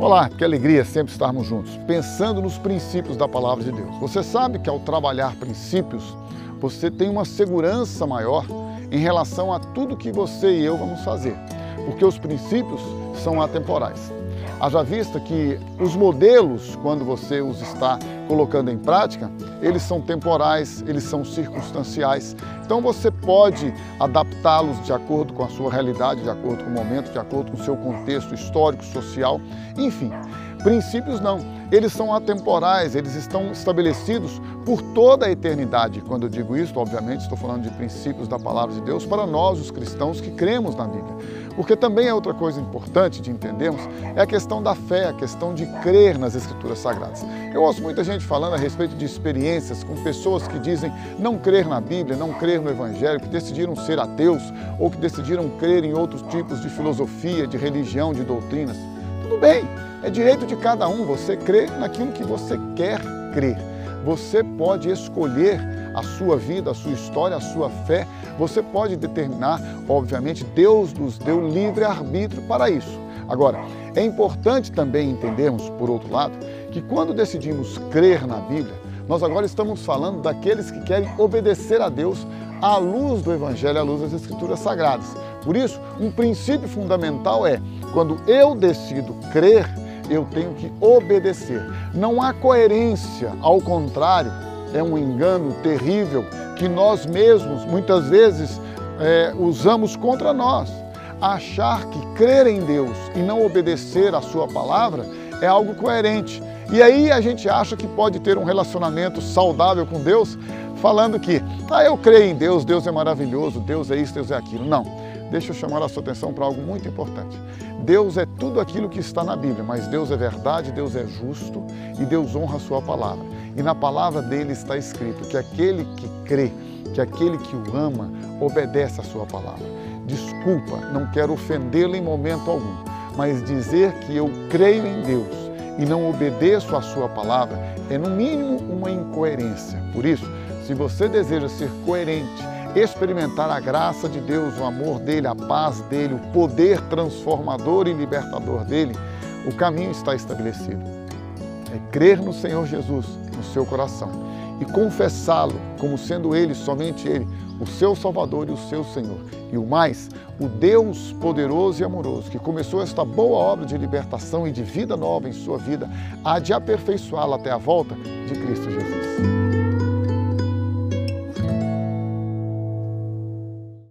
Olá, que alegria sempre estarmos juntos, pensando nos princípios da palavra de Deus. Você sabe que ao trabalhar princípios, você tem uma segurança maior em relação a tudo que você e eu vamos fazer, porque os princípios são atemporais. Haja vista que os modelos, quando você os está colocando em prática, eles são temporais, eles são circunstanciais. Então você pode adaptá-los de acordo com a sua realidade, de acordo com o momento, de acordo com o seu contexto histórico, social, enfim. Princípios não, eles são atemporais, eles estão estabelecidos por toda a eternidade. Quando eu digo isso, obviamente estou falando de princípios da palavra de Deus para nós, os cristãos que cremos na Bíblia. Porque também é outra coisa importante de entendermos, é a questão da fé, a questão de crer nas Escrituras Sagradas. Eu ouço muita gente falando a respeito de experiências com pessoas que dizem não crer na Bíblia, não crer no Evangelho, que decidiram ser ateus ou que decidiram crer em outros tipos de filosofia, de religião, de doutrinas. Tudo bem, é direito de cada um você crer naquilo que você quer crer. Você pode escolher a sua vida, a sua história, a sua fé. Você pode determinar, obviamente, Deus nos deu livre arbítrio para isso. Agora, é importante também entendermos, por outro lado, que quando decidimos crer na Bíblia, nós agora estamos falando daqueles que querem obedecer a Deus à luz do Evangelho, à luz das Escrituras Sagradas. Por isso, um princípio fundamental é, quando eu decido crer, eu tenho que obedecer. Não há coerência, ao contrário, é um engano terrível que nós mesmos muitas vezes é, usamos contra nós. Achar que crer em Deus e não obedecer a Sua palavra é algo coerente. E aí a gente acha que pode ter um relacionamento saudável com Deus, falando que, ah, eu creio em Deus, Deus é maravilhoso, Deus é isso, Deus é aquilo. Não deixa eu chamar a sua atenção para algo muito importante. Deus é tudo aquilo que está na Bíblia, mas Deus é verdade, Deus é justo e Deus honra a sua palavra. E na palavra dele está escrito que aquele que crê, que aquele que o ama, obedece a sua palavra. Desculpa, não quero ofendê-lo em momento algum, mas dizer que eu creio em Deus e não obedeço a sua palavra é no mínimo uma incoerência. Por isso, se você deseja ser coerente, experimentar a graça de Deus, o amor dele, a paz dele, o poder transformador e libertador dele, o caminho está estabelecido. É crer no Senhor Jesus no seu coração e confessá-lo como sendo ele, somente ele, o seu Salvador e o seu Senhor. E o mais, o Deus poderoso e amoroso, que começou esta boa obra de libertação e de vida nova em sua vida, há de aperfeiçoá-la até a volta de Cristo Jesus.